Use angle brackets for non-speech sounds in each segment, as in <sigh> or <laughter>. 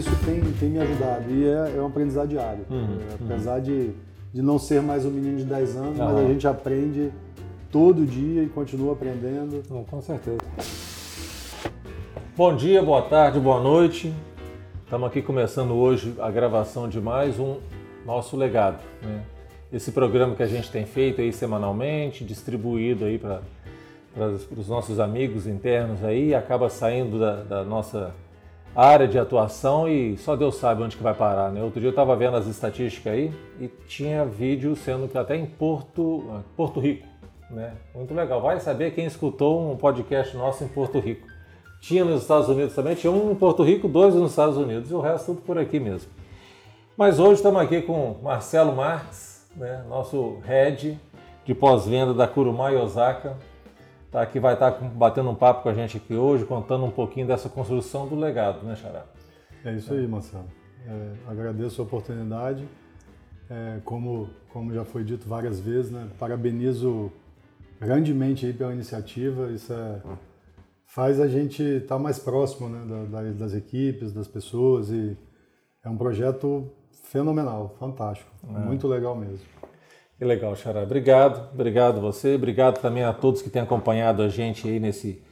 isso tem, tem me ajudado e é, é um aprendizado diário. Uhum, É, apesar de, de não ser mais um menino de 10 anos, mas Aham. a gente aprende todo dia e continua aprendendo. Não, com certeza. Bom dia, boa tarde, boa noite. Estamos aqui começando hoje a gravação de mais um nosso legado. Né? Esse programa que a gente tem feito aí semanalmente, distribuído aí para os nossos amigos internos aí, acaba saindo da, da nossa área de atuação e só Deus sabe onde que vai parar. Né? Outro dia eu estava vendo as estatísticas aí e tinha vídeo sendo que até em Porto, Porto Rico. Né? Muito legal. Vai saber quem escutou um podcast nosso em Porto Rico. Tinha nos Estados Unidos também, tinha um em Porto Rico, dois nos Estados Unidos e o resto tudo por aqui mesmo. Mas hoje estamos aqui com Marcelo Marques, né, nosso head de pós-venda da Kurumai Osaka. Tá aqui, vai estar batendo um papo com a gente aqui hoje, contando um pouquinho dessa construção do legado, né, Xará? É isso aí, Marcelo. É, agradeço a oportunidade. É, como, como já foi dito várias vezes, né, parabenizo grandemente aí pela iniciativa. Isso é, faz a gente estar mais próximo né, da- da- das equipes, das pessoas e é um projeto fenomenal, fantástico, muito legal mesmo. Que legal, Xará. Obrigado, obrigado você, obrigado também a todos que têm acompanhado a gente aí nesse,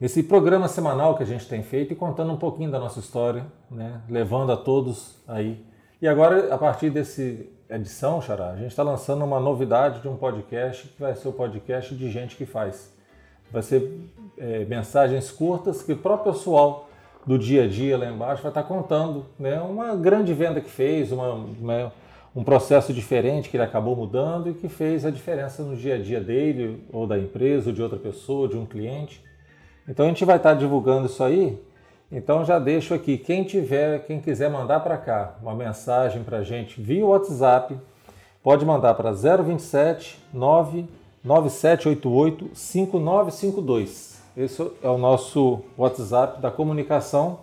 nesse programa semanal que a gente tem feito e contando um pouquinho da nossa história, né? levando a todos aí. E agora, a partir dessa edição, Xará, a gente está lançando uma novidade de um podcast que vai ser o podcast de gente que faz. Vai ser é, mensagens curtas que o próprio pessoal do dia a dia lá embaixo vai estar contando né, uma grande venda que fez, uma, uma- um processo diferente que ele acabou mudando e que fez a diferença no dia a dia dele, ou da empresa, ou de outra pessoa, de um cliente. Então a gente vai estar divulgando isso aí. Então já deixo aqui, quem tiver, quem quiser mandar para cá uma mensagem para a gente via WhatsApp, pode mandar para 027 99788 5952. Esse é o nosso WhatsApp da comunicação.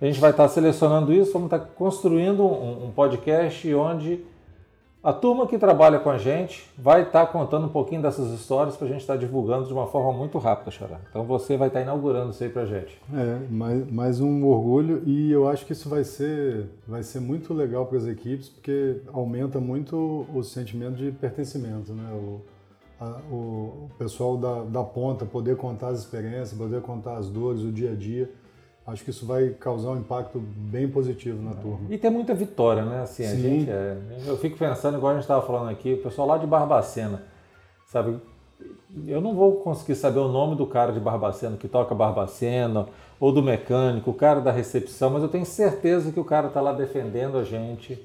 A gente vai estar selecionando isso, vamos estar construindo um, um podcast onde a turma que trabalha com a gente vai estar contando um pouquinho dessas histórias para a gente estar divulgando de uma forma muito rápida, Xará. Então você vai estar inaugurando isso aí para a gente. É, mais, mais um orgulho e eu acho que isso vai ser, vai ser muito legal para as equipes porque aumenta muito o sentimento de pertencimento, né? O, a- o pessoal da, da ponta poder contar as experiências, poder contar as dores, o dia a dia. Acho que isso vai causar um impacto bem positivo na turma. E tem muita vitória, né? Assim, a Sim. gente é- eu fico pensando, igual a gente estava falando aqui, o pessoal lá de Barbacena, sabe? Eu não vou conseguir saber o nome do cara de Barbacena que toca Barbacena, ou do mecânico, o cara da recepção, mas eu tenho certeza que o cara está lá defendendo a gente.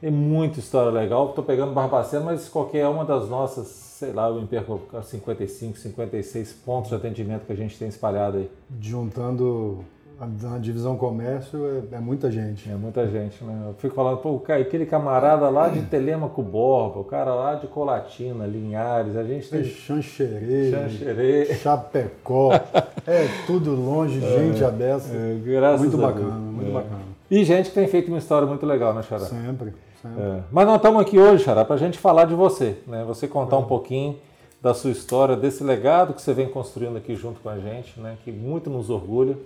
Tem muita história legal. Estou pegando Barbacena, mas qualquer uma das nossas, sei lá, eu me perco 55, 56 pontos de atendimento que a gente tem espalhado aí. Juntando a, na divisão comércio é, é muita gente. É muita gente, né? Eu fico falando, pô, aquele camarada lá de Telemaco Borba, o cara lá de Colatina, Linhares, a gente Tem tem Xanxerê, Xanxerê. Chapecó, <laughs> é tudo longe, gente abessa. É, graças muito a bacana, Deus. muito É. bacana. E gente que tem feito uma história muito legal, né, Xará? Sempre, sempre. É. Mas nós estamos aqui hoje, Xará, para a gente falar de você, né? Você contar um pouquinho da sua história, desse legado que você vem construindo aqui junto com a gente, né? Que muito nos orgulha.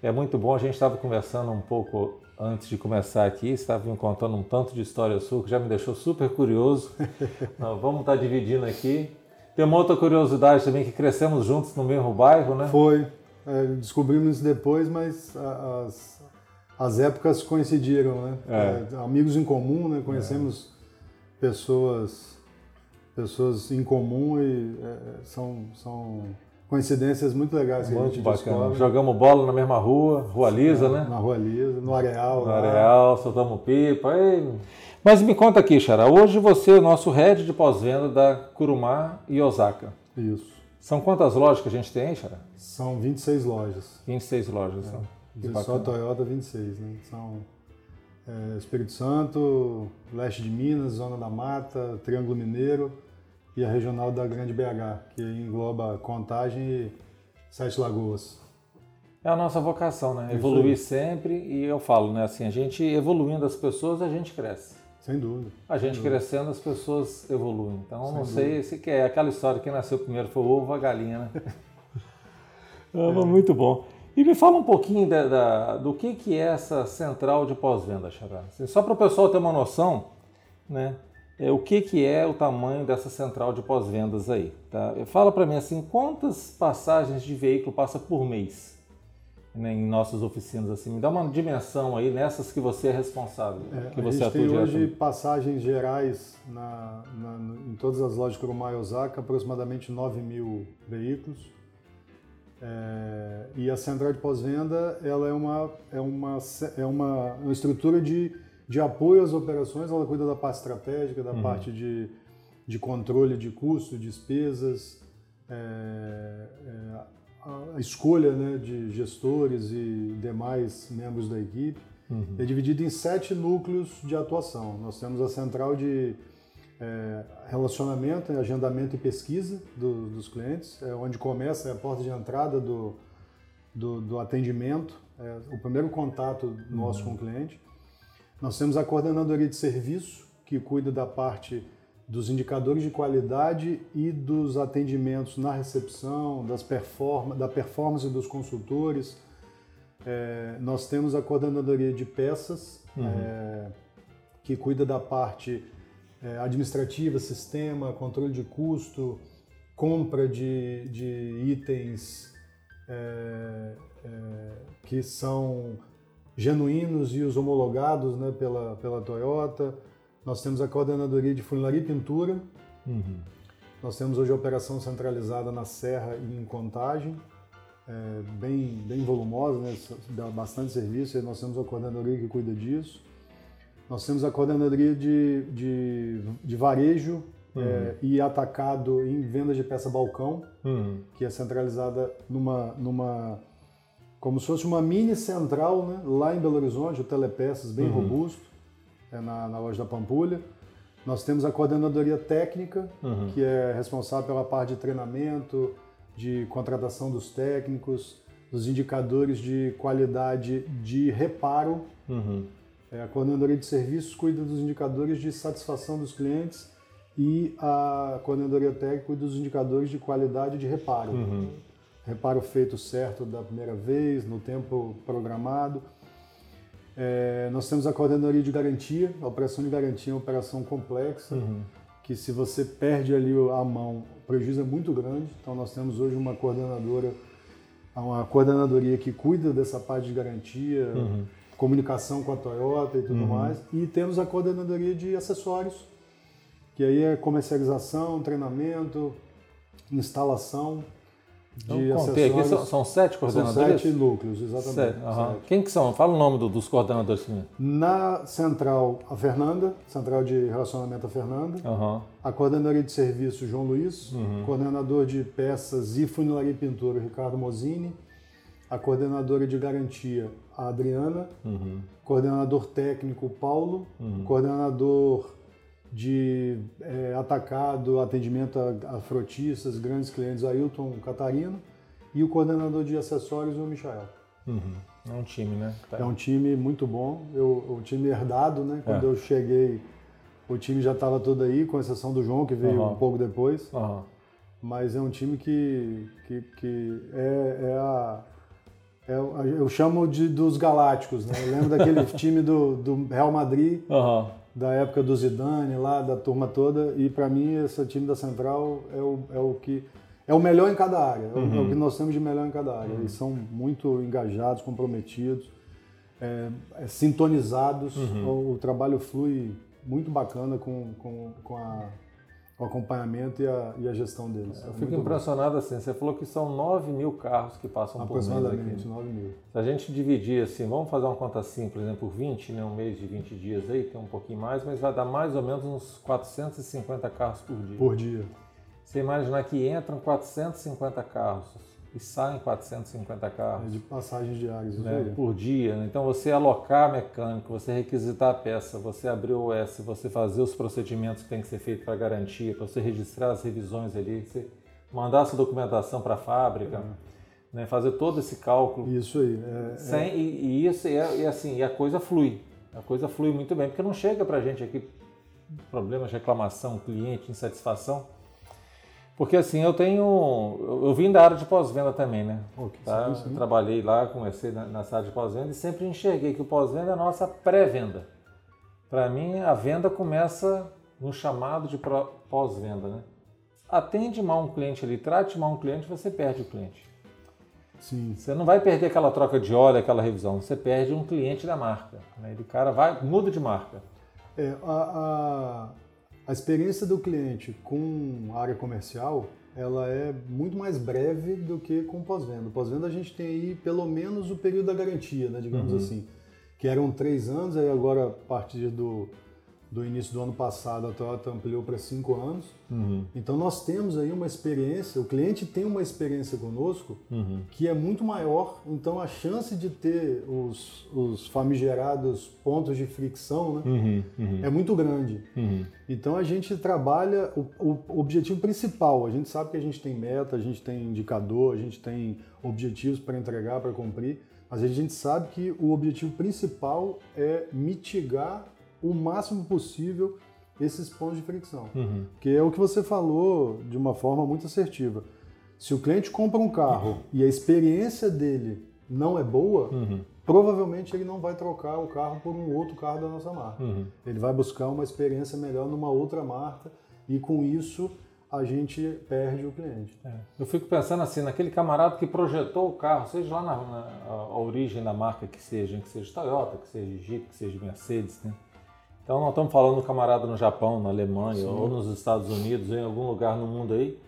É muito bom, a gente estava conversando um pouco antes de começar aqui, estava me contando um tanto de história sua que já me deixou super curioso. <laughs> Nós vamos estar dividindo aqui. Tem uma outra curiosidade também, que crescemos juntos no mesmo bairro, né? Foi, é, descobrimos isso depois, mas as, as épocas coincidiram, né? É. É, amigos em comum, né? Conhecemos pessoas, pessoas em comum e é, são, são coincidências muito legais que a Muito gente bacana. descobre. Jogamos bola na mesma rua, Rua Lisa, né? Na Rua Lisa, no Areal. No lá. Areal, soltamos pipa. ei. Mas me conta aqui, Xará, hoje você é o nosso head de pós-venda da Kurumar e Osaka. Isso. São quantas lojas que a gente tem aí, Xará? São 26 lojas. 26 lojas. são. Que E só. Toyota 26, né? São é, Espírito Santo, leste de Minas, Zona da Mata, Triângulo Mineiro e a regional da Grande BH, que engloba Contagem e Sete Lagoas. É a nossa vocação, né? Evoluir sempre e eu falo, né? Assim, a gente evoluindo as pessoas, a gente cresce. Sem dúvida. A gente crescendo, as pessoas evoluem. Então, Sem não dúvida. sei se que é aquela história que nasceu primeiro foi o ovo a galinha, né? <laughs> Mas Muito bom. E me fala um pouquinho da, da, do que, que é essa central de pós-venda, Xará. Assim, só para o pessoal ter uma noção, né? É, o que, que é o tamanho dessa central de pós-vendas aí. Tá? Fala para mim assim, quantas passagens de veículo passa por mês né, em nossas oficinas? Assim, me dá uma dimensão aí nessas que você é responsável. É, que a você gente tem atua hoje passagens gerais na, na- em todas as lojas Kurumai Osaka, aproximadamente 9 mil veículos. É, e a central de pós-venda ela é uma, é uma, é uma, uma estrutura de, de apoio às operações, ela cuida da parte estratégica, da parte de, de controle de custo, despesas, é, é, a, escolha né, de gestores e demais membros da equipe. É dividido em sete núcleos de atuação. Nós temos a central de é, relacionamento, agendamento e pesquisa do- dos clientes, é onde começa é a porta de entrada do, do, do atendimento, é o primeiro contato nosso com o cliente. Nós temos a coordenadoria de serviço, que cuida da parte dos indicadores de qualidade e dos atendimentos na recepção, das performa, da performance dos consultores. É, nós temos a coordenadoria de peças, é, que cuida da parte é, administrativa, sistema, controle de custo, compra de, de itens é, é, que são genuínos e os homologados né, pela, pela Toyota. Nós temos a coordenadoria de funilaria e pintura. Nós temos hoje a operação centralizada na Serra e em Contagem, é, bem, bem volumosa, né, dá bastante serviço, e nós temos a coordenadoria que cuida disso. Nós temos a coordenadoria de, de, de varejo é, e atacado em vendas de peça balcão, Uhum. que é centralizada numa, numa como se fosse uma mini central, né? lá em Belo Horizonte, o Telepeças bem robusto, é na, na loja da Pampulha. Nós temos a coordenadoria técnica, que é responsável pela parte de treinamento, de contratação dos técnicos, dos indicadores de qualidade de reparo. Uhum. É, a coordenadoria de serviços cuida dos indicadores de satisfação dos clientes e a coordenadoria técnica cuida dos indicadores de qualidade de reparo. Reparo feito certo da primeira vez, no tempo programado. É, nós temos a coordenadoria de garantia. A operação de garantia é uma operação complexa, que se você perde ali a mão, o prejuízo é muito grande. Então nós temos hoje uma coordenadora, uma coordenadoria que cuida dessa parte de garantia, comunicação com a Toyota e tudo mais. E temos a coordenadoria de acessórios, que aí é comercialização, treinamento, instalação de Então, contei aqui, são, são sete São coordenadores? sete núcleos, exatamente. Sete, sete. Quem que são? Fala o nome do- dos coordenadores. Na central, a Fernanda, central de relacionamento a Fernanda. A coordenadoria de serviço, João Luiz. Uhum. Coordenador de peças e funilaria e pintura, Ricardo Mosini. A coordenadora de garantia, a Adriana. Uhum. Coordenador técnico, Paulo. Coordenador de eh, atacado, atendimento a, a frotistas, grandes clientes, Ailton Catarino. E o coordenador de acessórios, o Michael. Uhum. É um time, né? Tá. É um time muito bom, eu, o time herdado, né? Quando É. eu cheguei, o time já estava todo aí, com exceção do João, que veio Aham. um pouco depois. Aham. Mas é um time que, que, que é, é a. é eu chamo de dos galácticos, né? Eu lembro daquele <laughs> time do, do Real Madrid, Aham. Da época do Zidane, lá, da turma toda, e para mim esse time da Central é o, é o que. É o melhor em cada área, é o- é o que nós temos de melhor em cada área. Eles são muito engajados, comprometidos, é, é, sintonizados, o, o trabalho flui muito bacana com, com, com, a- o acompanhamento e a, e a gestão deles. Eu fico impressionado assim, você falou que são 9 mil carros que passam por mês aqui. Aproximadamente 9 mil. Se a gente dividir assim, vamos fazer uma conta simples, né, por 20, né, um mês de 20 dias aí, tem um pouquinho mais, mas vai dar mais ou menos uns 450 carros por dia. Por dia. Você imaginar que entram 450 carros e saem 450 É carros de passagens diárias. né, por dia. né? Então você alocar mecânico, você requisitar a peça, você abrir o OS, você fazer os procedimentos que tem que ser feito para garantia, para você registrar as revisões ali, você mandar essa documentação para a fábrica, né, fazer todo esse cálculo. Isso aí. é- é- Sem, e, e isso é, e assim, e a coisa flui. A coisa flui muito bem, porque não chega pra gente aqui problemas, reclamação, cliente, insatisfação. Porque assim, eu tenho. Eu, vim da área de pós-venda também, né? Ok, Tá? sim, sim. Trabalhei lá, comecei na, nessa área de pós-venda e sempre enxerguei que o pós-venda é a nossa pré-venda. Para mim, a venda começa no chamado de pós-venda, né? Atende mal um cliente ali, trate mal um cliente, você perde o cliente. Sim. Você não vai perder aquela troca de óleo, aquela revisão, você perde um cliente da marca. Né? Ele, o cara vai, muda de marca. É, a, a, a experiência do cliente com a área comercial, ela é muito mais breve do que com pós-venda. Pós-venda a gente tem aí pelo menos o período da garantia, né, digamos assim, que eram três anos, aí agora a partir do, do início do ano passado a Toyota ampliou para cinco anos. Então nós temos aí uma experiência, o cliente tem uma experiência conosco que é muito maior, então a chance de ter os, os famigerados pontos de fricção né, é muito grande. Então a gente trabalha o, o objetivo principal. A gente sabe que a gente tem meta, a gente tem indicador, a gente tem objetivos para entregar, para cumprir, mas a gente sabe que o objetivo principal é mitigar o máximo possível esses pontos de fricção. Que é o que você falou de uma forma muito assertiva. Se o cliente compra um carro e a experiência dele não é boa, provavelmente ele não vai trocar o carro por um outro carro da nossa marca. Ele vai buscar uma experiência melhor numa outra marca e com isso a gente perde o cliente. É. Eu fico pensando assim, naquele camarada que projetou o carro, seja lá na, na- a origem da marca que seja, que seja Toyota, que seja Jeep, que seja Mercedes, né? Então nós estamos falando do camarada no Japão, na Alemanha, ou nos Estados Unidos, ou em algum lugar no mundo aí.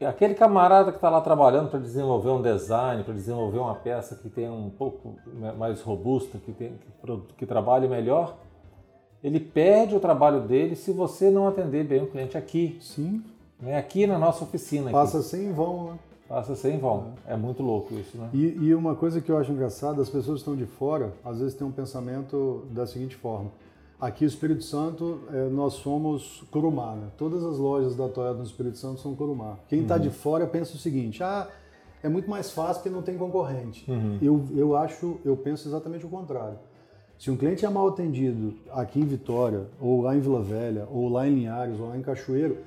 Aquele camarada que está lá trabalhando para desenvolver um design, para desenvolver uma peça que tenha um pouco mais robusta, que, tem, que, que trabalhe melhor, ele perde o trabalho dele se você não atender bem o cliente aqui, Sim, né? aqui na nossa oficina. aqui. passa sem vão, né? Passa sem vão. É muito louco isso, né? E, e uma coisa que eu acho engraçada, as pessoas que estão de fora, às vezes têm um pensamento da seguinte forma. Aqui no Espírito Santo, eh, nós somos Curumá, né? Todas as lojas da Toyota no Espírito Santo são Curumá. Quem está de fora pensa o seguinte, ah, é muito mais fácil porque não tem concorrente. Eu, eu acho, eu penso exatamente o contrário. Se um cliente é mal atendido aqui em Vitória, ou lá em Vila Velha, ou lá em Linhares, ou lá em Cachoeiro,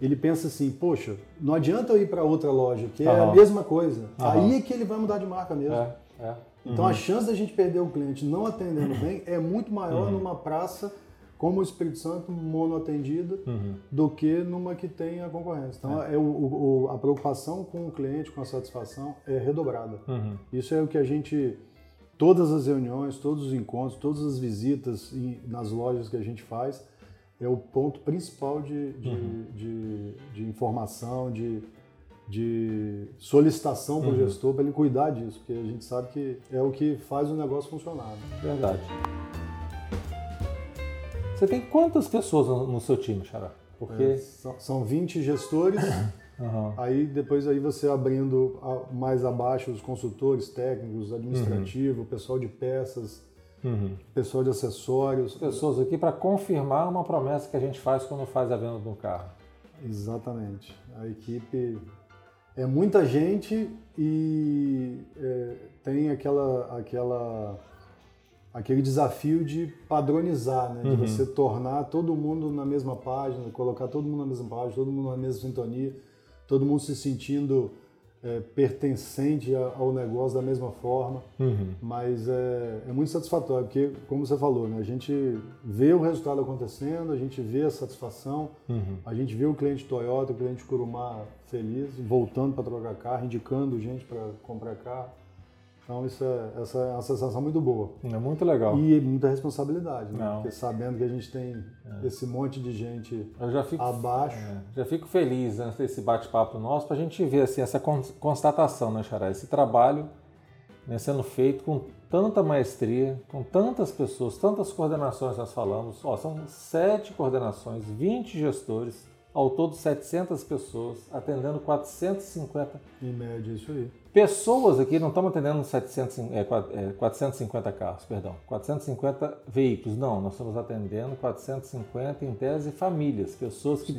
ele pensa assim, poxa, não adianta eu ir para outra loja, que é a Aham. mesma coisa. Aham. Aí é que ele vai mudar de marca mesmo. É, é. Então a chance da gente perder o cliente não atendendo bem é muito maior Uhum. numa praça como o Espírito Santo, monoatendida, Uhum. do que numa que tem a concorrência. Então é. o- o- o- a preocupação com o cliente, com a satisfação, é redobrada. Uhum. Isso é o que a gente, todas as reuniões, todos os encontros, todas as visitas nas lojas que a gente faz, é o ponto principal de, de, Uhum. de- de informação, de, de solicitação Uhum. para o gestor, para ele cuidar disso, porque a gente sabe que é o que faz o negócio funcionar. né? Verdade. Você tem quantas pessoas no, seu time, Xará? Porque. É, são, são 20 gestores, <coughs> Aham. aí depois aí você abrindo mais abaixo os consultores técnicos, administrativo, pessoal de peças, Uhum. pessoal de acessórios. Pessoas aqui para confirmar uma promessa que a gente faz quando faz a venda do carro. Exatamente. A equipe é muita gente e é, tem aquela, aquela, aquele desafio de padronizar, né? de você tornar todo mundo na mesma página, colocar todo mundo na mesma página, todo mundo na mesma sintonia, todo mundo se sentindo é, pertencente ao negócio da mesma forma. Mas é, é muito satisfatório, porque, como você falou, né, a gente vê o resultado acontecendo, a gente vê a satisfação, a gente vê o cliente Toyota, o cliente Kurumá feliz, voltando para trocar carro, indicando gente para comprar carro. Então, isso é, essa é uma sensação muito boa. É muito legal. E muita responsabilidade, né? Não. Porque sabendo que a gente tem esse monte de gente já fico, abaixo. é, já fico feliz antes desse bate-papo nosso para a gente ver assim, essa con- constatação, né, Xará? Esse trabalho né, sendo feito com tanta maestria, com tantas pessoas, tantas coordenações nós falamos. Ó, são sete coordenações, 20 gestores, ao todo 700 pessoas, atendendo 450 Em média, isso aí. pessoas aqui, não estamos atendendo 700, é, qua- é, 450 carros, perdão, 450 veículos, não, nós estamos atendendo 450 em tese famílias, pessoas que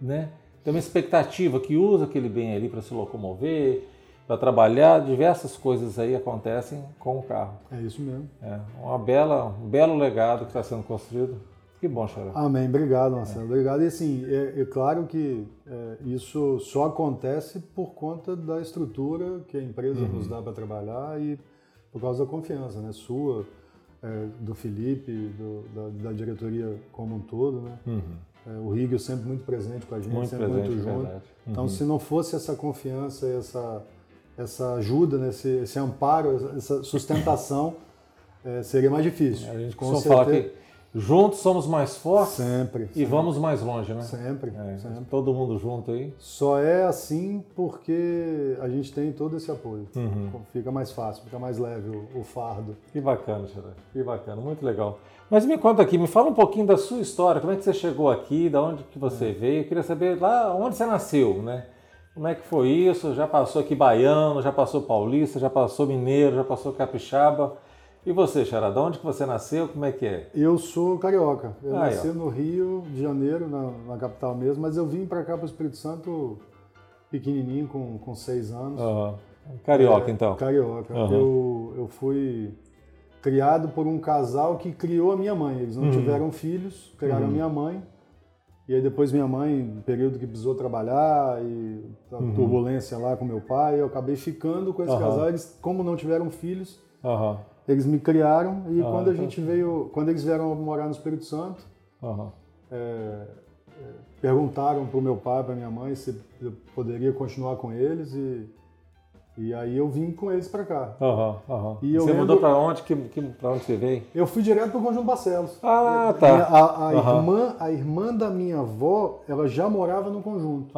né, têm uma expectativa, que usam aquele bem ali para se locomover, para trabalhar, diversas coisas aí acontecem com o carro. É isso mesmo. É uma bela, um belo legado que está sendo construído. Que bom, Xará. Amém. Obrigado, Marcelo. Obrigado. E assim, é, é claro que é, isso só acontece por conta da estrutura que a empresa Uhum. nos dá para trabalhar e por causa da confiança, né? Sua, é, do Felipe, do- da, da diretoria como um todo, né? É, o Rigel sempre muito presente com a gente, Uhum. Muito sempre presente, muito junto. verdade. Uhum. Então, se não fosse essa confiança, essa, essa ajuda, né? esse, esse amparo, essa sustentação, é, seria mais difícil. A gente Com certeza. que juntos somos mais fortes Sempre. e vamos mais longe, né? Sempre, É, sempre. Todo mundo junto aí. Só é assim porque a gente tem todo esse apoio. Uhum. Fica mais fácil, fica mais leve o, o fardo. Que bacana, Xará. Que bacana, muito legal. Mas me conta aqui, me fala um pouquinho da sua história. Como é que você chegou aqui? Da onde que você veio? Eu queria saber lá onde você nasceu, né? Como é que foi isso? Já passou aqui baiano, já passou paulista, já passou mineiro, já passou capixaba. E você, de onde que você nasceu? Como é que é? Eu sou carioca. Eu Aí, nasci ó. no Rio de Janeiro, na, na capital mesmo, mas eu vim para cá, para o Espírito Santo, pequenininho, com, com seis anos. Aham. Carioca, É, então. Carioca. Aham. Eu, eu fui criado por um casal que criou a minha mãe. Eles não Uhum. tiveram filhos, criaram a minha mãe. E aí depois minha mãe, período que precisou trabalhar e a turbulência lá com meu pai, eu acabei ficando com esse Uhum. Casal. Eles, como não tiveram filhos, Aham. Eles me criaram e Ah, quando a então- gente veio, quando eles vieram morar no Espírito Santo, Aham. é, perguntaram para o meu pai, para minha mãe, se eu poderia continuar com eles e, e aí eu vim com eles para cá. Aham. Aham. E Você lembro- mudou para onde? Que, que, pra onde você veio? Eu fui direto para o Conjunto Barcelos. Ah, tá. A, a Aham. irmã, a irmã da minha avó, ela já morava no conjunto.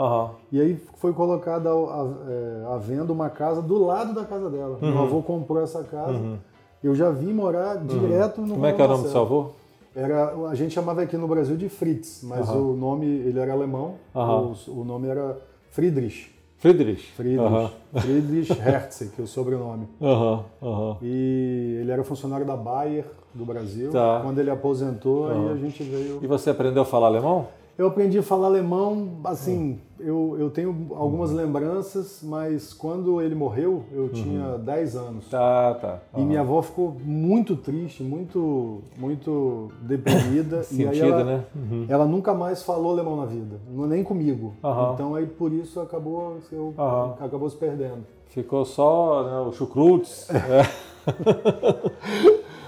E aí foi colocada a, é, à venda uma casa do lado da casa dela. Uhum. Meu avô comprou essa casa. Eu já vim morar direto no Como é que é o nome do seu avô? Era, a gente chamava aqui no Brasil de Fritz, mas Aham. o nome, ele era alemão, Aham. o, o nome era Friedrich. Friedrich. Friedrich, Aham. Friedrich Herzig, que é o sobrenome. <laughs> E ele era funcionário da Bayer do Brasil. Tá. Quando ele aposentou, aí a gente veio. E você aprendeu a falar alemão? Eu aprendi a falar alemão, assim, eu, eu tenho algumas lembranças, mas quando ele morreu, eu tinha 10 anos. Tá, tá. E minha avó ficou muito triste, muito, muito deprimida. <coughs> e aí Sentida, ela, né? Uhum. ela nunca mais falou alemão na vida, não- nem comigo. Aham. Então aí por isso acabou, eu, Aham. acabou se perdendo. Ficou só né, o chucrutes. <laughs>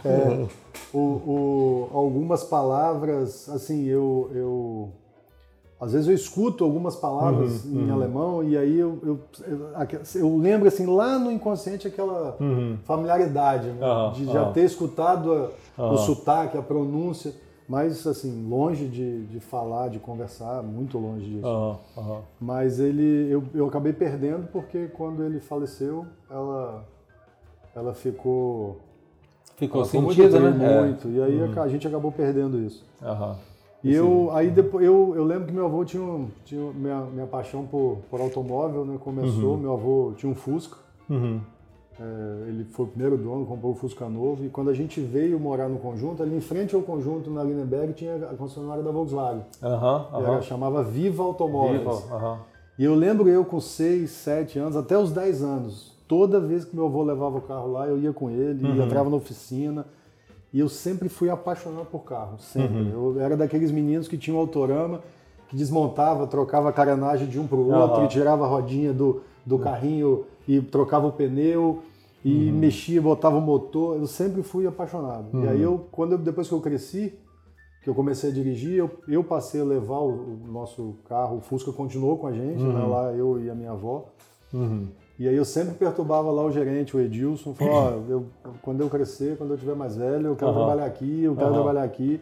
É. <laughs> O, o- algumas palavras, assim, eu, eu às vezes eu escuto algumas palavras Uhum, em alemão e aí eu, eu, eu, eu lembro assim lá no inconsciente aquela familiaridade né, de já ter escutado a- o sotaque, a pronúncia, mas assim longe de, de falar, de conversar, muito longe disso. Mas ele, eu, eu acabei perdendo porque quando ele faleceu, ela, ela ficou Ficou ela sentida, muito, né? Muito. E aí a gente acabou perdendo isso. É. Aham. E eu, aí depois, eu, eu lembro que meu avô tinha, um- tinha minha, minha paixão por, por automóvel, né? Começou, meu avô tinha um Fusca. Uhum. É, ele foi o primeiro dono, comprou o Fusca novo. E quando a gente veio morar no conjunto, ali em frente ao conjunto, na Lindenberg, tinha a concessionária da Volkswagen. Era- aham. chamava Viva Automóveis. Viva. E eu lembro eu com 6, 7 anos, até os 10 anos, toda vez que meu avô levava o carro lá, eu ia com ele, Uhum. entrava na oficina. E eu sempre fui apaixonado por carro, sempre. Uhum. Eu era daqueles meninos que tinham autorama, que desmontava, trocava a carenagem de um para o outro, e tirava a rodinha do, do carrinho e trocava o pneu e Uhum. mexia, botava o motor. Eu sempre fui apaixonado. E Uhum. aí eu, quando eu- depois que eu cresci, que eu comecei a dirigir, eu, eu passei a levar o, o nosso carro, o Fusca continuou com a gente, né, lá eu e a minha avó. Uhum. E aí eu sempre perturbava lá o gerente, o Edilson, falava, ó, <clears throat> eu, quando eu crescer, quando eu tiver mais velho, eu quero Aham. trabalhar aqui, eu quero Aham. trabalhar aqui.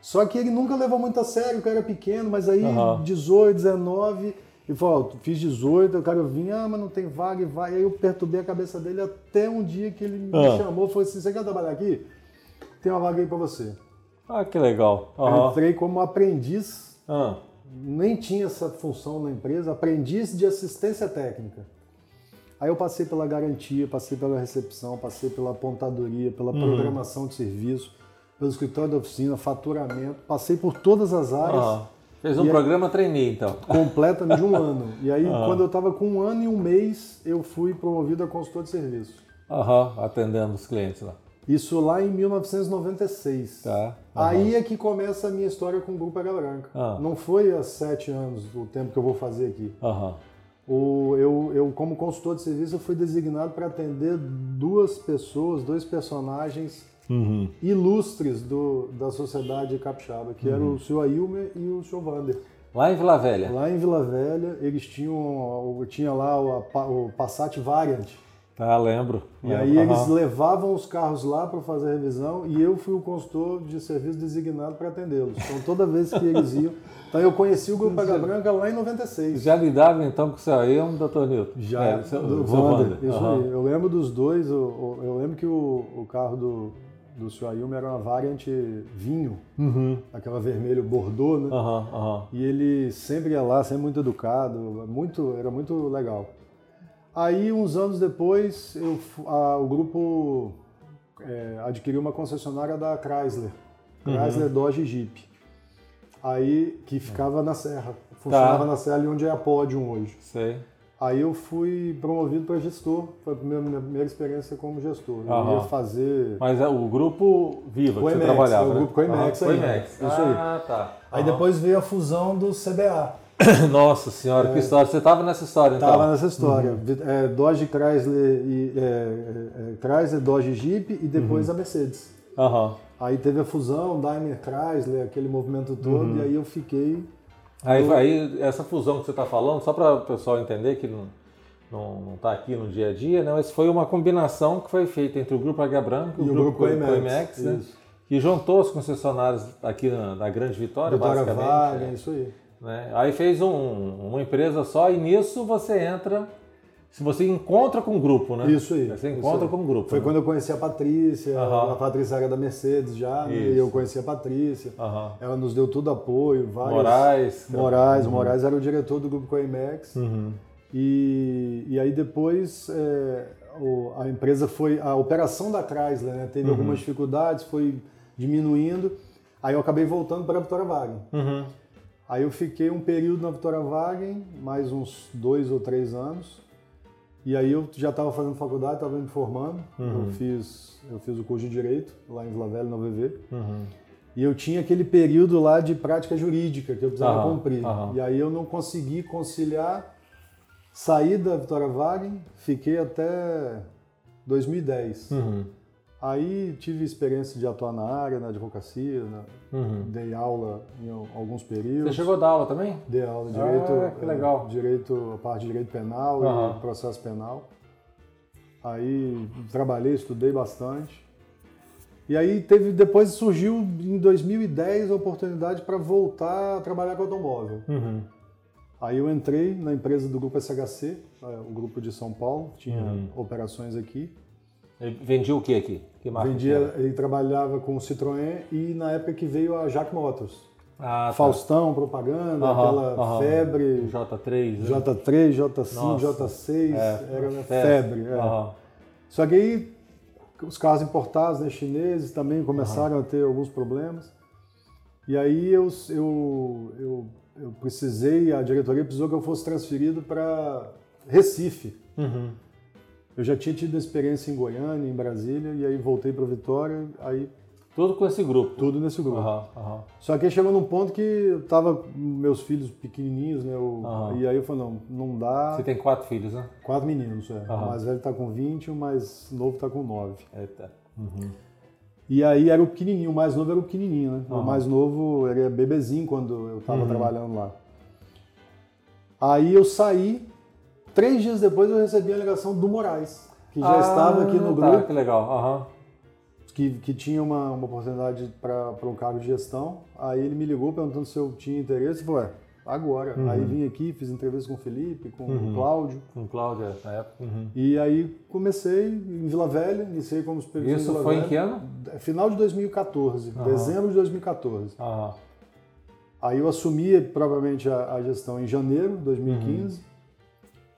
Só que ele nunca levou muito a sério, o cara era pequeno, mas aí Aham. 18, 19, ele falou, ó, fiz 18, o cara vinha, ah, mas não tem vaga e vai. E aí eu perturbei a cabeça dele até um dia que ele me Ah. chamou, falou assim, você quer trabalhar aqui? Tem uma vaga aí pra você. Ah, que legal. Eu Aham. entrei como aprendiz Ah, nem tinha essa função na empresa, aprendiz de assistência técnica. Aí eu passei pela garantia, passei pela recepção, passei pela apontadoria, pela Uhum. programação de serviço, pelo escritório da oficina, faturamento, passei por todas as áreas aham. Fez um E aí- programa trainee, então. completamente de um <laughs> ano. E aí, Ah. quando eu estava com um ano e um mês, eu fui promovido a consultor de serviço. Aham, atendendo os clientes lá. Isso lá em 1996. Tá. Aí é que começa a minha história com o Grupo Águia Branca. Ah. Não foi há sete anos o tempo que eu vou fazer aqui. Aham. O, eu, eu, como consultor de serviço, eu fui designado para atender duas pessoas, dois personagens Uhum. ilustres do, da sociedade capixaba, que eram o senhor Ailmer e o senhor Vander. Lá em Vila Velha. Lá em Vila Velha, eles tinham, tinha lá o, o Passat Variant. Tá, lembro. E Lembro. aí eles levavam os carros lá para fazer a revisão e eu fui o consultor de serviço designado para atendê-los. Então toda vez que eles iam. <laughs> Então eu conheci o Grupo Águia Branca lá em 96. Já lidava então com o seu aí, um doutor Nilton? Já, É, seu, do seu Wander, Wander. aí. Eu lembro dos dois, o- eu lembro que o, o carro do, do Sr. Ailma era uma variante vinho, Uhum. aquela vermelho bordô, né? Aham, aham. E ele sempre ia lá, sempre muito educado, muito, era muito legal. Aí, uns anos depois, eu a- o grupo é, adquiriu uma concessionária da Chrysler, Chrysler Dodge Jeep. Aí, que ficava na Serra, funcionava Tá. na Serra ali onde é a Podium hoje. Sei. Aí eu fui promovido para gestor, foi a minha, minha primeira experiência como gestor. Eu Aham. ia fazer... Mas é o grupo Viva que você trabalhava, é o né? grupo Coimex ainda. Coimex. Isso aí. Ah, tá. Aí depois veio a fusão do CBA. <coughs> Nossa senhora, que história. Você estava nessa história então? Tava nessa história. É, Dodge Chrysler, e, é, é, é, Chrysler, Dodge Jeep e depois a Mercedes. Aham. Aí teve a fusão, Daimler Chrysler, aquele movimento todo, e aí eu fiquei. Aí, aí, essa fusão que você está falando, só para o pessoal entender que não não não está aqui no dia a dia, né? mas foi uma combinação que foi feita entre o Grupo Águia Branca e o, Grupo Coimex, Coimex, né? que juntou os concessionários aqui na, na Grande Vitória, Vitória basicamente. Vaga, é, isso aí. Né? Aí fez um- uma empresa só e nisso você entra, se você encontra com o grupo, né? Isso aí. Você encontra aí. com o grupo. Foi né? quando eu conheci a Patrícia, Aham. a Patrícia era da Mercedes já, né? E eu conheci a Patrícia. Aham. Ela nos deu todo apoio, vários. Moraes. Moraes, o Moraes era o diretor do grupo Coimex. Uhum. E, e aí depois é, o- a empresa foi. A operação da Chrysler né, teve algumas dificuldades, foi diminuindo. Aí eu acabei voltando para a Vitória Wagen. Uhum. Aí eu fiquei um período na Vitória Wagen, mais uns dois ou três anos. E aí eu já estava fazendo faculdade, estava me formando. Eu, fiz, eu fiz o curso de Direito lá em Vila Velha, na UVV. Uhum. E eu tinha aquele período lá de prática jurídica que eu precisava Aham, cumprir. E aí eu não consegui conciliar, saí da Vitória Wagen, fiquei até 2010. Uhum. Aí tive experiência de atuar na área, na advocacia, na- Uhum. dei aula em al- alguns períodos. Você chegou a dar aula também? Dei aula de Ah, direito, que legal. eh, direito, a parte de direito penal Aham. e processo penal. Aí trabalhei, estudei bastante. E aí teve, depois surgiu em 2010 a oportunidade para voltar a trabalhar com automóvel. Uhum. Aí eu entrei na empresa do grupo SHC, eh, o grupo de São Paulo, tinha Uhum. operações aqui. Ele vendia o que aqui? Que marca que Vendia, era? ele trabalhava com o Citroën e na época que veio a Jack Motors. Ah, tá. Faustão, propaganda, Aham, aquela aham. febre. J3. né? J3, J5, Nossa. J6, É, era febre. febre. é. Aham. Só que aí os carros importados, né, chineses, também começaram a ter alguns problemas. E aí eu, eu, eu, eu precisei, a diretoria precisou que eu fosse transferido para Recife. Uhum. Eu já tinha tido experiência em Goiânia, em Brasília, e aí voltei para Vitória, aí Tudo com esse grupo. tudo nesse grupo. Aham, aham. Só que chegou num ponto que eu tava meus filhos pequenininhos, né? eu- Aham. e aí eu falei, não, não dá. Você tem quatro filhos, né? Quatro meninos, é. O mais velho tá com 20, o mais novo tá com 9. Eita. Uhum. E aí era o pequenininho, o mais novo era o pequenininho, né? O mais novo era bebezinho quando eu tava Uhum. trabalhando lá. Aí eu saí, três dias depois eu recebi a ligação do Moraes, que já Ah, estava aqui no tá, grupo, que legal. Aham. que, que tinha uma, uma oportunidade para um cargo de gestão. Aí ele me ligou perguntando se eu tinha interesse e falou, ué, agora. Uhum. Aí vim aqui, fiz entrevista com o Felipe, com o Cláudio. Com Cláudia na época. Uhum. E aí comecei em Vila Velha, iniciei como supervisor Isso em foi em Velha. que ano? Final de 2014, Aham. dezembro de 2014. Aham. Aí eu assumi provavelmente a, a gestão em janeiro de 2015.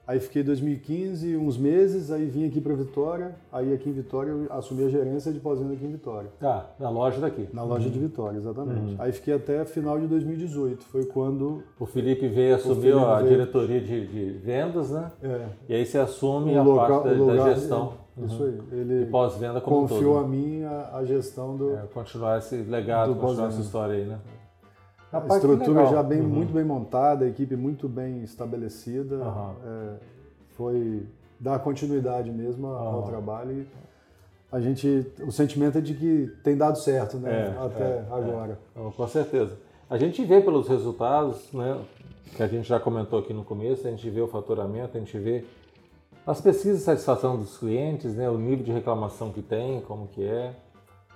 Aí fiquei 2015, uns meses, aí vim aqui para Vitória. Aí aqui em Vitória eu assumi a gerência de pós-venda aqui em Vitória. Ah, na loja daqui. Na loja uhum. de Vitória, exatamente. Uhum. Aí fiquei até final de 2018. Foi quando. O Felipe veio assumir a veio... diretoria de, de, vendas, né? É. E aí você assume o a local, parte da, lugar, da gestão. Uhum. Isso aí. Ele pós-venda como confiou todo, a mim a, a gestão do. É, continuar esse legado, continuar essa história aí, né? A, a estrutura já bem, uhum. muito bem montada, a equipe muito bem estabelecida. Uhum. É, foi dar continuidade mesmo ao ah. trabalho e a gente, o sentimento é de que tem dado certo, né? É, Até é, agora. É. Com certeza. A gente vê pelos resultados, né? Que a gente já comentou aqui no começo, a gente vê o faturamento, a gente vê as pesquisas de satisfação dos clientes, né? O nível de reclamação que tem, como que é,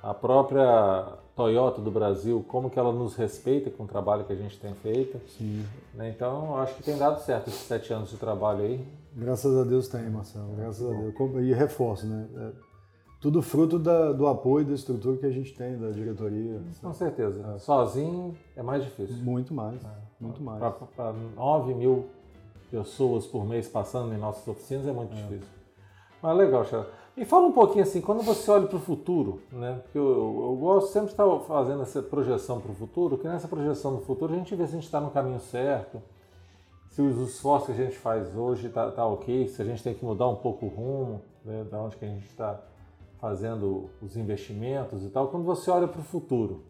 a própria Toyota do Brasil, como que ela nos respeita com o trabalho que a gente tem feito. Sim. Né? Então, acho que tem dado certo esses sete anos de trabalho aí. Graças a Deus tem, Marcelo. Graças a Deus. E reforço, né? É tudo fruto da, do apoio da estrutura que a gente tem, da diretoria. Com certeza. É. Sozinho é mais difícil. Muito mais. É. Muito mais. Para 9 mil pessoas por mês passando em nossas oficinas é muito é. difícil. Mas legal, Xará. E fala um pouquinho assim, quando você olha para o futuro, né? Porque eu, eu, eu, gosto sempre de estar fazendo essa projeção para o futuro, que nessa projeção do futuro a gente vê se a gente está no caminho certo, se os esforços que a gente faz hoje está tá ok, se a gente tem que mudar um pouco o rumo, né, da onde que a gente está fazendo os investimentos e tal. Quando você olha para o futuro,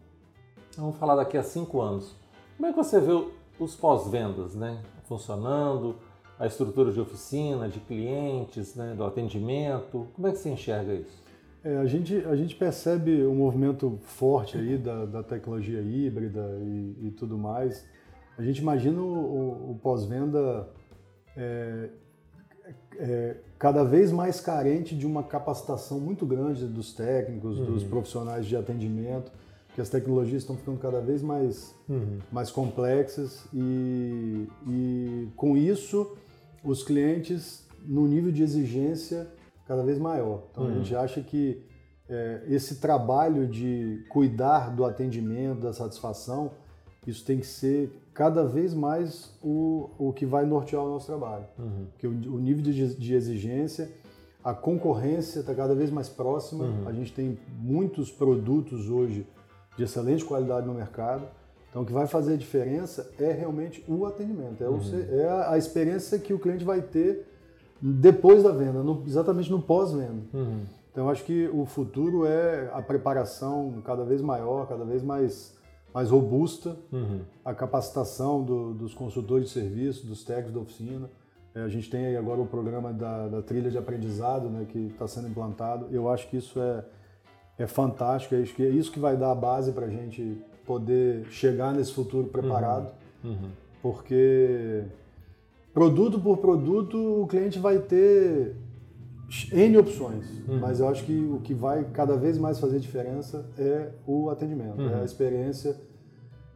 vamos falar daqui a cinco anos, como é que você vê os pós-vendas, né, funcionando, a estrutura de oficina, de clientes, né, do atendimento, como é que você enxerga isso? É, a, gente, a gente percebe um movimento forte aí da, da tecnologia híbrida e, e tudo mais. A gente imagina o, o pós-venda é, é, cada vez mais carente de uma capacitação muito grande dos técnicos, uhum. dos profissionais de atendimento, que as tecnologias estão ficando cada vez mais, uhum. mais complexas e, e com isso os clientes no nível de exigência cada vez maior. Então uhum. a gente acha que é, esse trabalho de cuidar do atendimento, da satisfação, isso tem que ser cada vez mais o, o que vai nortear o nosso trabalho. Uhum. Porque o, o nível de, de, exigência, a concorrência está cada vez mais próxima. Uhum. A gente tem muitos produtos hoje de excelente qualidade no mercado. Então, o que vai fazer a diferença é realmente o atendimento, é, uhum. o, é a, a, experiência que o cliente vai ter depois da venda, no, exatamente no pós-venda. Uhum. Então, eu acho que o futuro é a preparação cada vez maior, cada vez mais mais robusta, uhum. a capacitação do, dos consultores de serviço, dos técnicos da oficina. É, a gente tem aí agora o programa da, da trilha de aprendizado né, que está sendo implantado. Eu acho que isso é, é fantástico, é isso, que, é isso que vai dar a base para a gente poder chegar nesse futuro preparado, uhum. Uhum. porque produto por produto o cliente vai ter N opções, uhum. mas eu acho que o que vai cada vez mais fazer diferença é o atendimento, uhum. é a uhum. experiência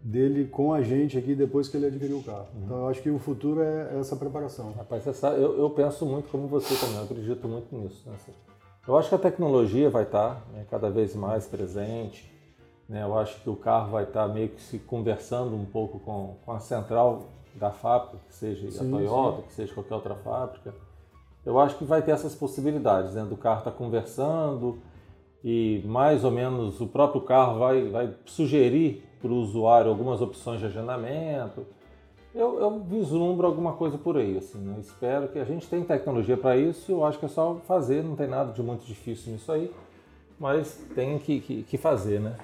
dele com a gente aqui depois que ele adquiriu o carro. Uhum. Então eu acho que o futuro é essa preparação. Rapaz, essa, eu, eu, penso muito como você também, eu acredito muito nisso. Né? Eu acho que a tecnologia vai estar né, cada vez mais presente, né? eu acho que o carro vai estar meio que se conversando um pouco com, com a central da fábrica, que seja sim, a Toyota, sim. que seja qualquer outra fábrica eu acho que vai ter essas possibilidades, né? Do carro estar tá conversando e mais ou menos o próprio carro vai, vai sugerir para o usuário algumas opções de agendamento. Eu, eu, vislumbro alguma coisa por aí, assim, né? espero que a gente tenha tecnologia para isso, eu acho que é só fazer, não tem nada de muito difícil nisso aí, mas tem que, que, que fazer, né?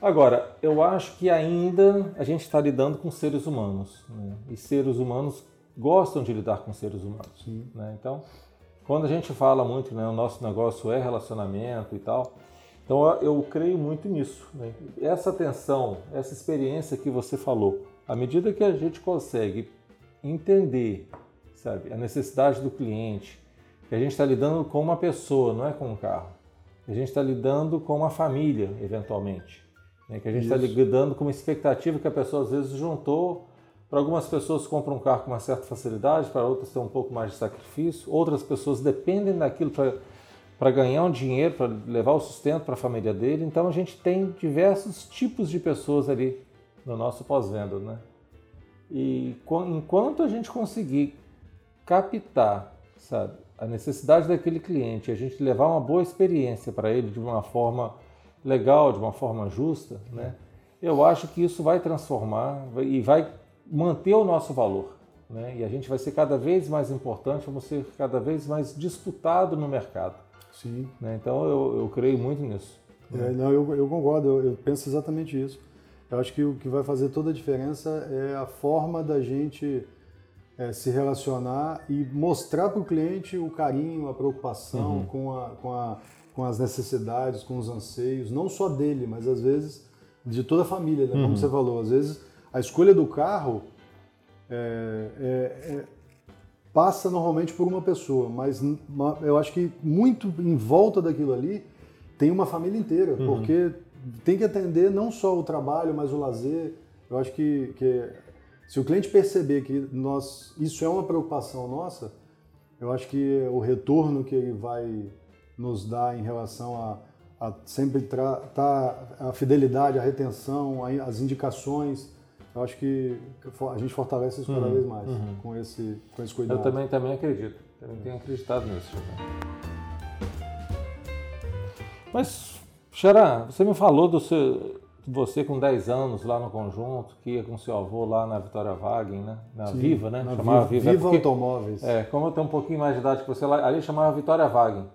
Agora, eu acho que ainda a gente está lidando com seres humanos, né? e seres humanos gostam de lidar com seres humanos. Né? Então, quando a gente fala muito, né, o nosso negócio é relacionamento e tal, então eu creio muito nisso. Né? Essa atenção, essa experiência que você falou, à medida que a gente consegue entender, sabe, a necessidade do cliente, que a gente está lidando com uma pessoa, não é com um carro, a gente está lidando com uma família, eventualmente, né? que a gente está lidando com uma expectativa que a pessoa às vezes juntou para algumas pessoas compram um carro com uma certa facilidade, para outras tem um pouco mais de sacrifício, outras pessoas dependem daquilo para ganhar um dinheiro, para levar o sustento para a família dele. Então a gente tem diversos tipos de pessoas ali no nosso pós-venda, né? E enquanto a gente conseguir captar, sabe, a necessidade daquele cliente, a gente levar uma boa experiência para ele de uma forma legal, de uma forma justa, né? Eu acho que isso vai transformar e vai manter o nosso valor, né? E a gente vai ser cada vez mais importante, vamos ser cada vez mais disputado no mercado. Sim. Né? Então eu, eu creio muito nisso. É, não, eu, eu concordo, eu, eu, penso exatamente isso. Eu acho que o que vai fazer toda a diferença é a forma da gente é, se relacionar e mostrar para o cliente o carinho, a preocupação uhum. com, a, com, a, com as necessidades, com os anseios, não só dele, mas às vezes de toda a família, né? como uhum. você falou. Às vezes a escolha do carro é, é, é passa normalmente por uma pessoa, mas eu acho que muito em volta daquilo ali tem uma família inteira, uhum. porque tem que atender não só o trabalho, mas o lazer. Eu acho que, que se o cliente perceber que nós, isso é uma preocupação nossa, eu acho que o retorno que ele vai nos dar em relação a, a sempre tratar a fidelidade, a retenção, as indicações, eu acho que a gente fortalece isso cada uhum, vez mais uhum. com, esse, com esse cuidado. Eu também, também acredito, também tenho acreditado nisso. Mas, Xará, você me falou do seu, você com 10 anos lá no conjunto, que ia com seu avô lá na Vitória Wagen, né? Na Sim, Viva, né? Na chamava Viva. Viva, Viva é porque, Automóveis. É, como eu tenho um pouquinho mais de idade que você lá, ali chamava Vitória Wagen.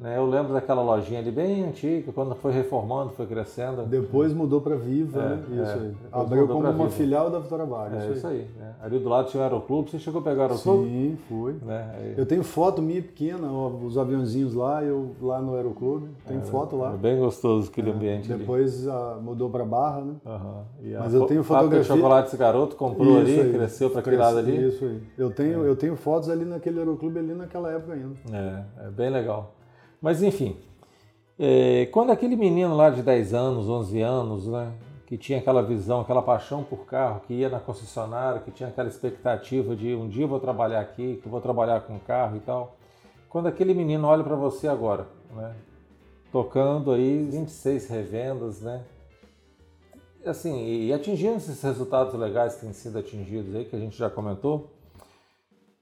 Né? Eu lembro daquela lojinha ali bem antiga, quando foi reformando, foi crescendo. Depois mudou para Viva, é, né? Isso é, aí. Abriu como uma filial da Vitória Vaga. É isso aí. Né? Ali do lado tinha o Aeroclube. Você chegou a pegar o Aeroclube? Sim, fui. Né? Eu tenho foto minha pequena, os aviãozinhos lá, eu lá no Aeroclube. Tem é, foto lá. É bem gostoso aquele é, ambiente Depois a, mudou para Barra, né? Uhum. Mas eu tenho fotografia. O chocolate esse garoto comprou isso ali, aí, cresceu para aquele lado ali. Isso aí. Eu tenho, é. eu tenho fotos ali naquele Aeroclube ali naquela época ainda. É, é bem legal. Mas enfim, é, quando aquele menino lá de 10 anos, 11 anos, né, que tinha aquela visão, aquela paixão por carro, que ia na concessionária, que tinha aquela expectativa de um dia eu vou trabalhar aqui, que eu vou trabalhar com carro e tal. Quando aquele menino olha para você agora, né, tocando aí 26 revendas, né, assim, e atingindo esses resultados legais que têm sido atingidos aí, que a gente já comentou,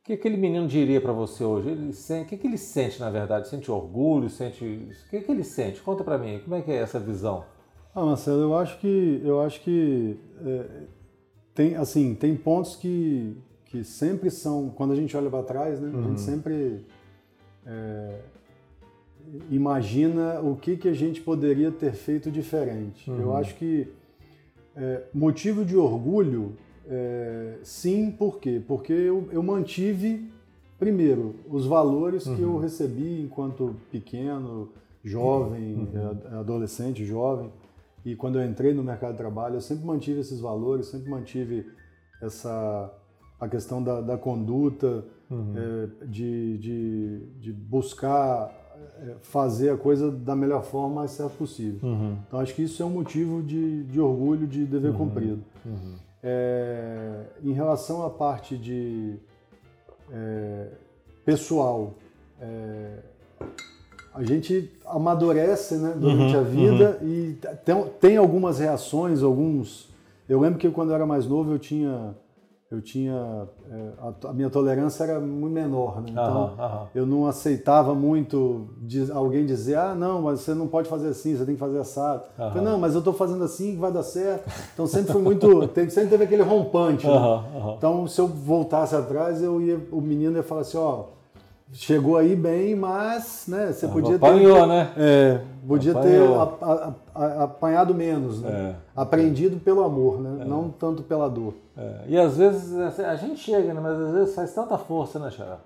que aquele menino diria para você hoje? Ele sente, o que, que ele sente na verdade? Sente orgulho? Sente, o que, que ele sente? Conta para mim, como é que é essa visão? Ah, Marcelo, eu acho que eu acho que é, tem assim tem pontos que, que sempre são quando a gente olha para trás, né? Uhum. A gente uhum. sempre é, imagina o que que a gente poderia ter feito diferente. Uhum. Eu acho que é, motivo de orgulho é, sim, por quê? Porque eu, eu mantive, primeiro, os valores uhum. que eu uhum. recebi enquanto pequeno, jovem, uhum. É, adolescente, jovem. E quando eu entrei no mercado de trabalho, eu sempre mantive esses valores, sempre mantive essa a questão da, da conduta, uhum. é, de, de, de, buscar é, fazer a coisa da melhor forma mais certo possível. Uhum. Então acho que isso é um motivo de, de orgulho, de dever uhum. cumprido. É, em relação à parte de é, pessoal, é, a gente amadurece né, durante uhum, a vida uhum. e tem, tem algumas reações, alguns. Eu lembro que quando eu era mais novo eu tinha eu tinha é, a, minha tolerância era muito menor, né? então eu não aceitava muito alguém dizer ah não, mas você não pode fazer assim, você tem que fazer assado. Uhum. Falei, não, mas eu estou fazendo assim que vai dar certo. Então sempre foi muito, <laughs> sempre teve aquele rompante. Né? Então se eu voltasse atrás, eu ia, o menino ia falar assim, ó, chegou aí bem, mas né, você podia Apanhou, ter, né? É, podia Apanhou. ter a, a, a, apanhado menos, né? É. aprendido pelo amor, né? É. não tanto pela dor. É. E às vezes assim, a gente chega, né? mas às vezes faz tanta força, né, Xará?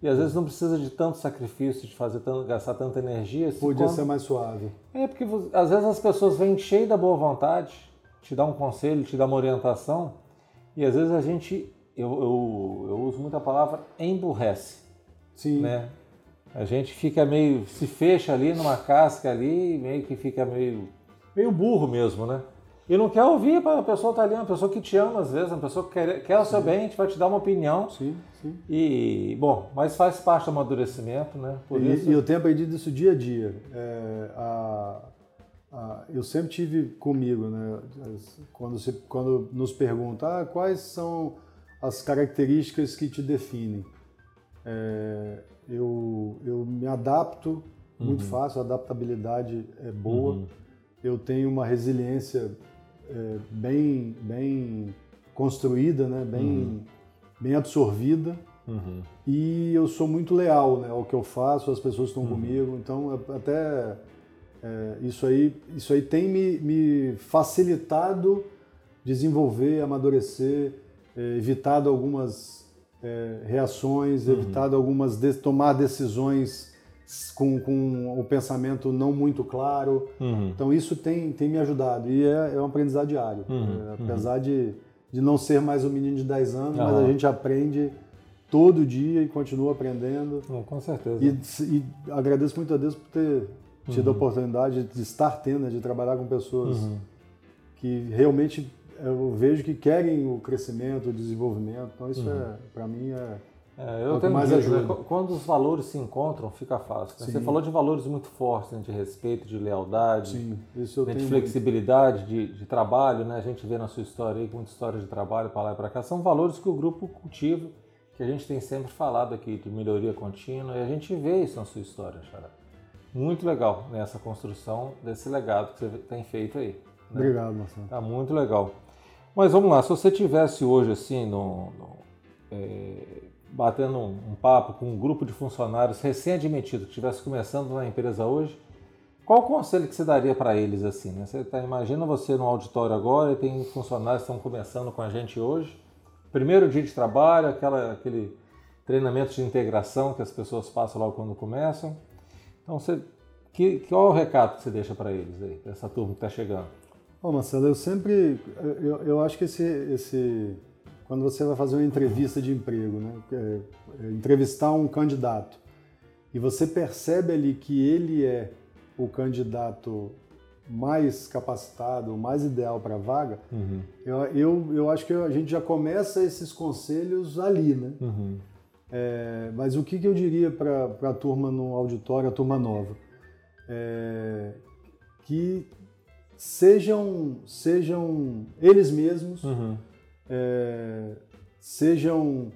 E às vezes não precisa de tanto sacrifício, de fazer tanto, gastar tanta energia. Podia quando... ser mais suave. É, porque às vezes as pessoas vêm cheias da boa vontade, te dá um conselho, te dá uma orientação, e às vezes a gente, eu, eu, eu uso muito a palavra emburrece. Sim. Né? A gente fica meio, se fecha ali numa casca ali, meio que fica meio, meio burro mesmo, né? E não quer ouvir, a pessoa tá ali, uma pessoa que te ama às vezes, uma pessoa que quer, quer o seu bem, a gente vai te dar uma opinião. Sim, sim. E, bom, mas faz parte do amadurecimento, né? Por e, isso... e eu tenho aprendido isso dia a dia. É, a, a, eu sempre tive comigo, né? Quando, se, quando nos perguntam ah, quais são as características que te definem. É, eu, eu me adapto muito uhum. fácil, a adaptabilidade é boa. Uhum. Eu tenho uma resiliência é, bem, bem construída, né? bem, uhum. bem absorvida. Uhum. E eu sou muito leal né, ao que eu faço, as pessoas estão uhum. comigo. Então, até é, isso, aí, isso aí tem me, me facilitado desenvolver, amadurecer, é, evitado algumas é, reações, uhum. evitado algumas de, tomar decisões com, com o pensamento não muito claro. Uhum. Então isso tem, tem me ajudado e é, é um aprendizado diário. Uhum. É, apesar de, de não ser mais um menino de 10 anos, mas a gente aprende todo dia e continua aprendendo. com certeza. E, e, agradeço muito a Deus por ter tido a uhum. oportunidade de estar tendo, né, de trabalhar com pessoas uhum. que realmente eu vejo que querem o crescimento, o desenvolvimento. Então isso uhum. é, para mim é é, eu é tenho mais dito, né, quando os valores se encontram, fica fácil. Né? Você falou de valores muito fortes, né? de respeito, de lealdade, Sim, né? de flexibilidade, de, de, trabalho. Né? A gente vê na sua história aí, muita história de trabalho para lá e para cá. São valores que o grupo cultiva, que a gente tem sempre falado aqui, de melhoria contínua, e a gente vê isso na sua história, Xará. Muito legal nessa construção desse legado que você tem feito aí. Né? Obrigado, Marcelo. Tá muito legal. Mas vamos lá, se você tivesse hoje assim no, no é, batendo um, um, papo com um grupo de funcionários recém-admitidos que estivesse começando na empresa hoje, qual o conselho que você daria para eles assim? Né? Você tá, imagina você no auditório agora e tem funcionários que estão começando com a gente hoje, primeiro dia de trabalho, aquela, aquele treinamento de integração que as pessoas passam logo quando começam. Então, você, que, qual é o recado que você deixa para eles aí, essa turma que está chegando? Bom, Marcelo, eu sempre, eu, eu acho que esse, esse quando você vai fazer uma entrevista de emprego, né? É, é, entrevistar um candidato, e você percebe ali que ele é o candidato mais capacitado, o mais ideal para a vaga, uhum. eu, eu, eu, acho que a gente já começa esses conselhos ali, né? Uhum. É, mas o que, que eu diria para a turma no auditório, a turma nova? É, que sejam, sejam eles mesmos, uhum é, sejam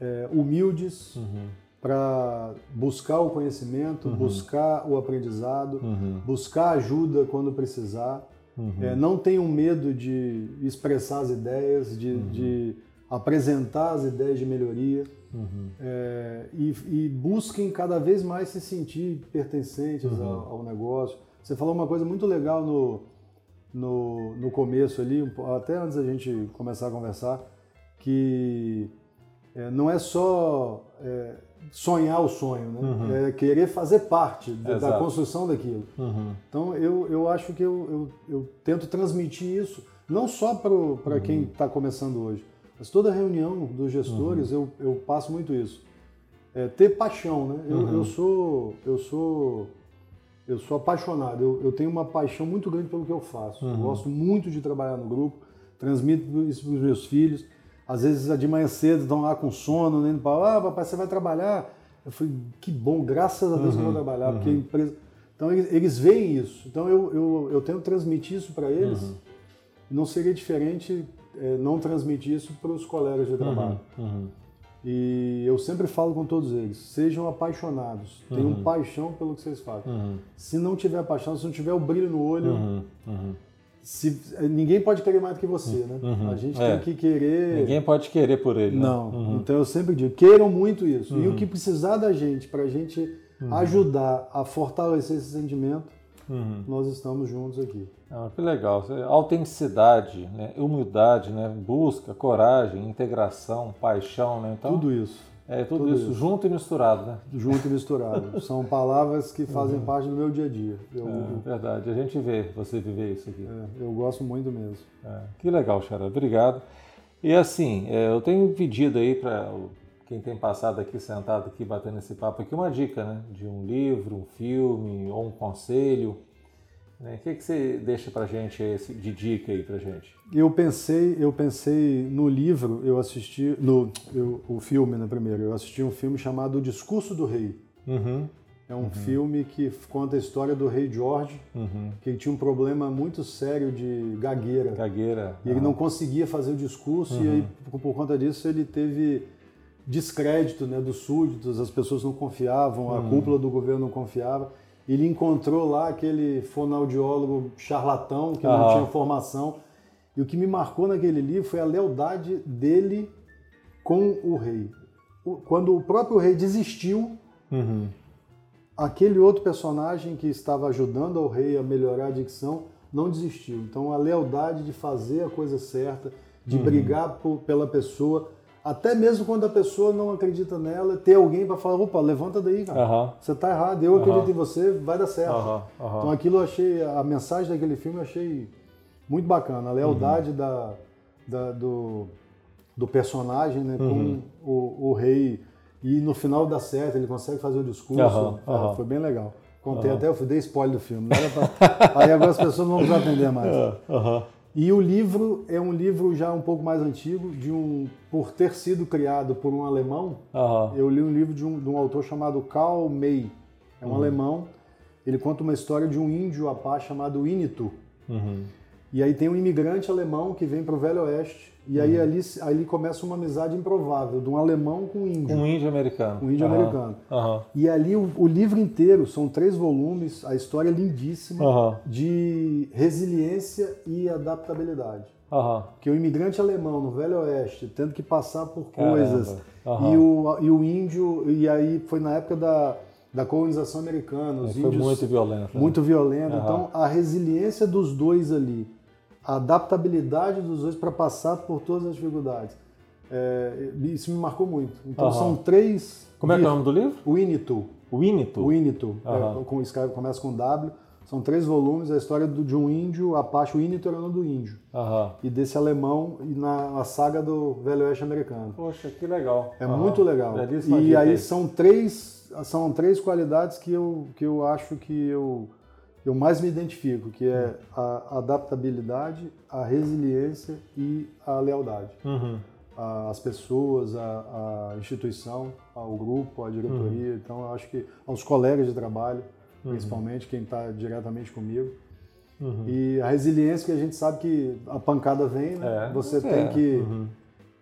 é, humildes uhum. para buscar o conhecimento, uhum. buscar o aprendizado, uhum. buscar ajuda quando precisar. Uhum. É, não tenham medo de expressar as ideias, de, uhum. de apresentar as ideias de melhoria. Uhum. É, e, e, busquem cada vez mais se sentir pertencentes uhum. ao, ao, negócio. Você falou uma coisa muito legal no, no, no começo ali, até antes da gente começar a conversar, que é, não é só é, sonhar o sonho, né? Uhum. é querer fazer parte de, da construção daquilo. Uhum. Então eu, eu acho que eu, eu, eu tento transmitir isso, não só para uhum. quem está começando hoje, mas toda reunião dos gestores uhum. eu, eu passo muito isso. É, ter paixão, né? Eu, eu uhum. sou. Eu sou eu sou apaixonado, eu, eu, tenho uma paixão muito grande pelo que eu faço. Uhum. Eu gosto muito de trabalhar no grupo, transmito isso para os meus filhos. Às vezes, de manhã cedo, estão lá com sono, né? Ah, papai, você vai trabalhar? Eu falei, que bom, graças a Deus uhum. que eu vou uhum. trabalhar, uhum. porque a uhum. empresa. Então, eles, eles veem isso. Então, eu, eu, eu tento transmitir isso para eles. Uhum. Não seria diferente é, não transmitir isso para os colegas de trabalho. E eu sempre falo com todos eles: sejam apaixonados, tenham uhum. paixão pelo que vocês fazem. Uhum. Se não tiver paixão, se não tiver o brilho no olho, uhum. uhum. Se, ninguém pode querer mais do que você, né? Uhum. A gente é. tem que querer. Ninguém pode querer por ele. Né? Não. Uhum. Então eu sempre digo: queiram muito isso. E o que precisar da gente para a gente ajudar a fortalecer esse sentimento, nós estamos juntos aqui. Ah, que legal. Autenticidade, né? humildade, né? busca, coragem, integração, paixão. Né? Então, tudo isso. É tudo, tudo isso, isso, junto e misturado, né? Junto e misturado. <laughs> São palavras que fazem uhum. parte do meu dia a dia. Eu, é, verdade. A gente vê você viver isso aqui. É, eu gosto muito mesmo. É, que legal, Xara. Obrigado. E assim, é, eu tenho pedido aí para quem tem passado aqui, sentado aqui, batendo esse papo aqui, uma dica, né? De um livro, um filme ou um conselho né? O que, que você deixa para gente de dica aí para gente? Eu pensei, eu pensei no livro, eu assisti no eu, o filme na né, primeira, eu assisti um filme chamado O Discurso do Rei. Uhum. É um uhum. filme que conta a história do rei George, uhum. que ele tinha um problema muito sério de gagueira. Gagueira. E ele não conseguia fazer o discurso e aí, uhum. por, por, conta disso ele teve descrédito né, dos súditos, as pessoas não confiavam, a uhum. cúpula do governo não confiava. Ele encontrou lá aquele fonoaudiólogo charlatão que não tinha formação. E o que me marcou naquele livro foi a lealdade dele com o rei. Quando o próprio rei desistiu, uhum aquele outro personagem que estava ajudando ao rei a melhorar a dicção não desistiu. Então a lealdade de fazer a coisa certa, de uhum. brigar por, pela pessoa, até mesmo quando a pessoa não acredita nela, ter alguém para falar, opa, levanta daí, cara. Uhum. Você está errado, eu acredito em você, vai dar certo. Uhum. Então aquilo eu achei, a mensagem daquele filme eu achei muito bacana, a lealdade uhum. da, da, do, do personagem né, com uhum. o, o rei e no final dá certo, ele consegue fazer o discurso. Uhum, uhum. Foi bem legal. Contei uhum. até, eu dei spoiler do filme. Pra... <laughs> Aí agora as pessoas não vão aprender mais. E o livro é um livro já um pouco mais antigo, de um por ter sido criado por um alemão. Eu li um livro de um, de um, autor chamado Karl May. É um uhum. alemão. Ele conta uma história de um índio apache chamado Initu. Uhum. E aí tem um imigrante alemão que vem para o Velho Oeste e aí uhum. ali, ali começa uma amizade improvável, de um alemão com um índio. Um índio americano. Um índio uhum. americano. Uhum. E ali o, o, livro inteiro, são três volumes, a história é lindíssima, de resiliência e adaptabilidade. Que o imigrante alemão no Velho Oeste, tendo que passar por coisas, e, o, e o índio, e aí foi na época da, da colonização americana, os é, índios... Foi muito violento. Né? Muito violento. Então, a resiliência dos dois ali a adaptabilidade dos dois para passar por todas as dificuldades. É, isso me marcou muito. Então uhum. são três. Como é que é o nome do livro? O Initu. O Initu. O Initu. Uhum. É, com, começa com W. São três volumes, a história do, de um índio, Apache, o Initu era o nome do índio. Uhum. E desse alemão e na saga do Velho Oeste americano. Poxa, que legal. É muito legal. E aí são três, são três qualidades que eu, que eu acho que eu eu mais me identifico, que é a adaptabilidade, a resiliência e a lealdade. Uhum. As pessoas, a, a, instituição, ao grupo, à diretoria, uhum. então eu acho que aos colegas de trabalho, uhum. principalmente quem está diretamente comigo. Uhum. E a resiliência que a gente sabe que a pancada vem, né? É, Você tem é. que uhum.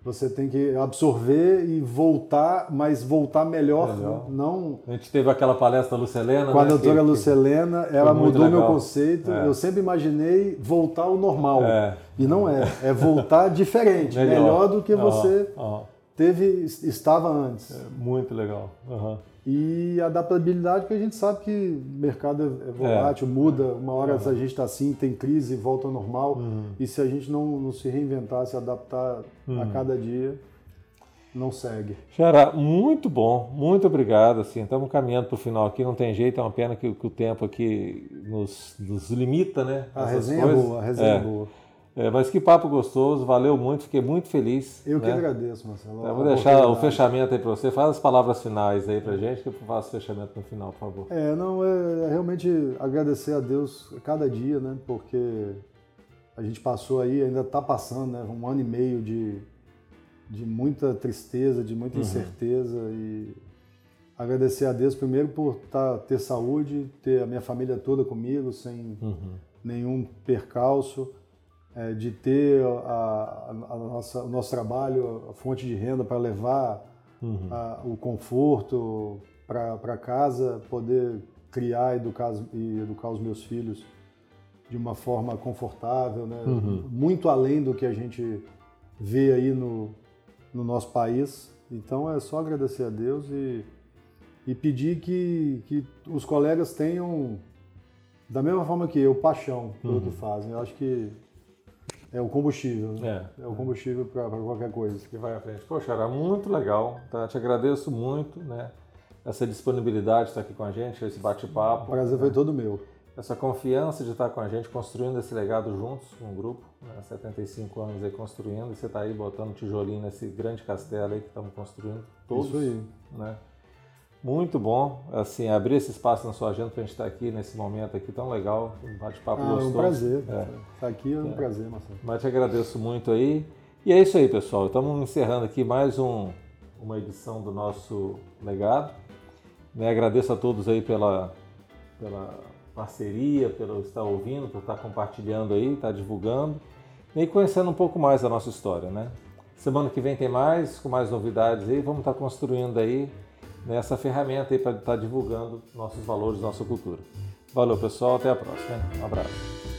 Você tem que absorver e voltar, mas voltar melhor. melhor. Não. A gente teve aquela palestra da Lucelena. Com a né? doutora que, Lucelena, ela mudou legal. meu conceito. É. Eu sempre imaginei voltar ao normal. É. E não é. É voltar <laughs> diferente, melhor. melhor. do que você teve, estava antes. É muito legal. Uhum. E a adaptabilidade, que a gente sabe que o mercado é, é volátil, é. muda. Uma hora uhum. a gente está assim, tem crise, volta ao normal. Uhum. E se a gente não, não, se reinventar, se adaptar uhum. a cada dia, não segue. Xará, muito bom, muito obrigado. Assim, estamos caminhando para o final aqui, não tem jeito, é uma pena que, que o tempo aqui nos, nos limita, né? A resenha é é boa, a resenha é, é boa. É, mas que papo gostoso, valeu muito, fiquei muito feliz. Eu né? que agradeço, Marcelo. Eu vou deixar o fechamento aí para você. Faz as palavras finais aí para gente, que eu faço o fechamento no final, por favor. É, não, é, é realmente agradecer a Deus cada dia, né? Porque a gente passou aí, ainda está passando, né? Um ano e meio de, de muita tristeza, de muita uhum. incerteza e agradecer a Deus primeiro por tá, ter saúde, ter a minha família toda comigo, sem uhum. nenhum percalço é, de ter a, a nossa, o nosso trabalho, a fonte de renda para levar uhum. a, o conforto para casa, poder criar educar, e educar os meus filhos de uma forma confortável, né? Uhum. muito além do que a gente vê aí no, no nosso país. Então é só agradecer a Deus e, e pedir que, que os colegas tenham, da mesma forma que eu, paixão pelo uhum. que fazem. Eu acho que é o combustível. Né? É. é o combustível para qualquer coisa. Que vai à frente. Poxa, era muito legal. Tá? Te agradeço muito, né? Essa disponibilidade de estar aqui com a gente, esse bate-papo. O prazer né? foi todo meu. Essa confiança de estar com a gente, construindo esse legado juntos, um grupo, né? 75 anos aí construindo, e você está aí botando tijolinho nesse grande castelo aí que estamos construindo todos. Isso aí. Né? Muito bom, assim, abrir esse espaço na sua agenda para a gente estar aqui nesse momento aqui tão legal, um bate-papo ah, gostoso. É um prazer, estar é. tá aqui é um é. prazer, Marcelo. Mas te agradeço muito aí. E é isso aí, pessoal. Estamos encerrando aqui mais um, uma edição do nosso legado. Né, agradeço a todos aí pela, pela parceria, pelo estar ouvindo, por estar compartilhando aí, estar divulgando e conhecendo um pouco mais da nossa história, né? Semana que vem tem mais, com mais novidades aí, vamos estar construindo aí né, nessa ferramenta aí para estar divulgando nossos valores, nossa cultura. Valeu, pessoal. Até a próxima. Um abraço.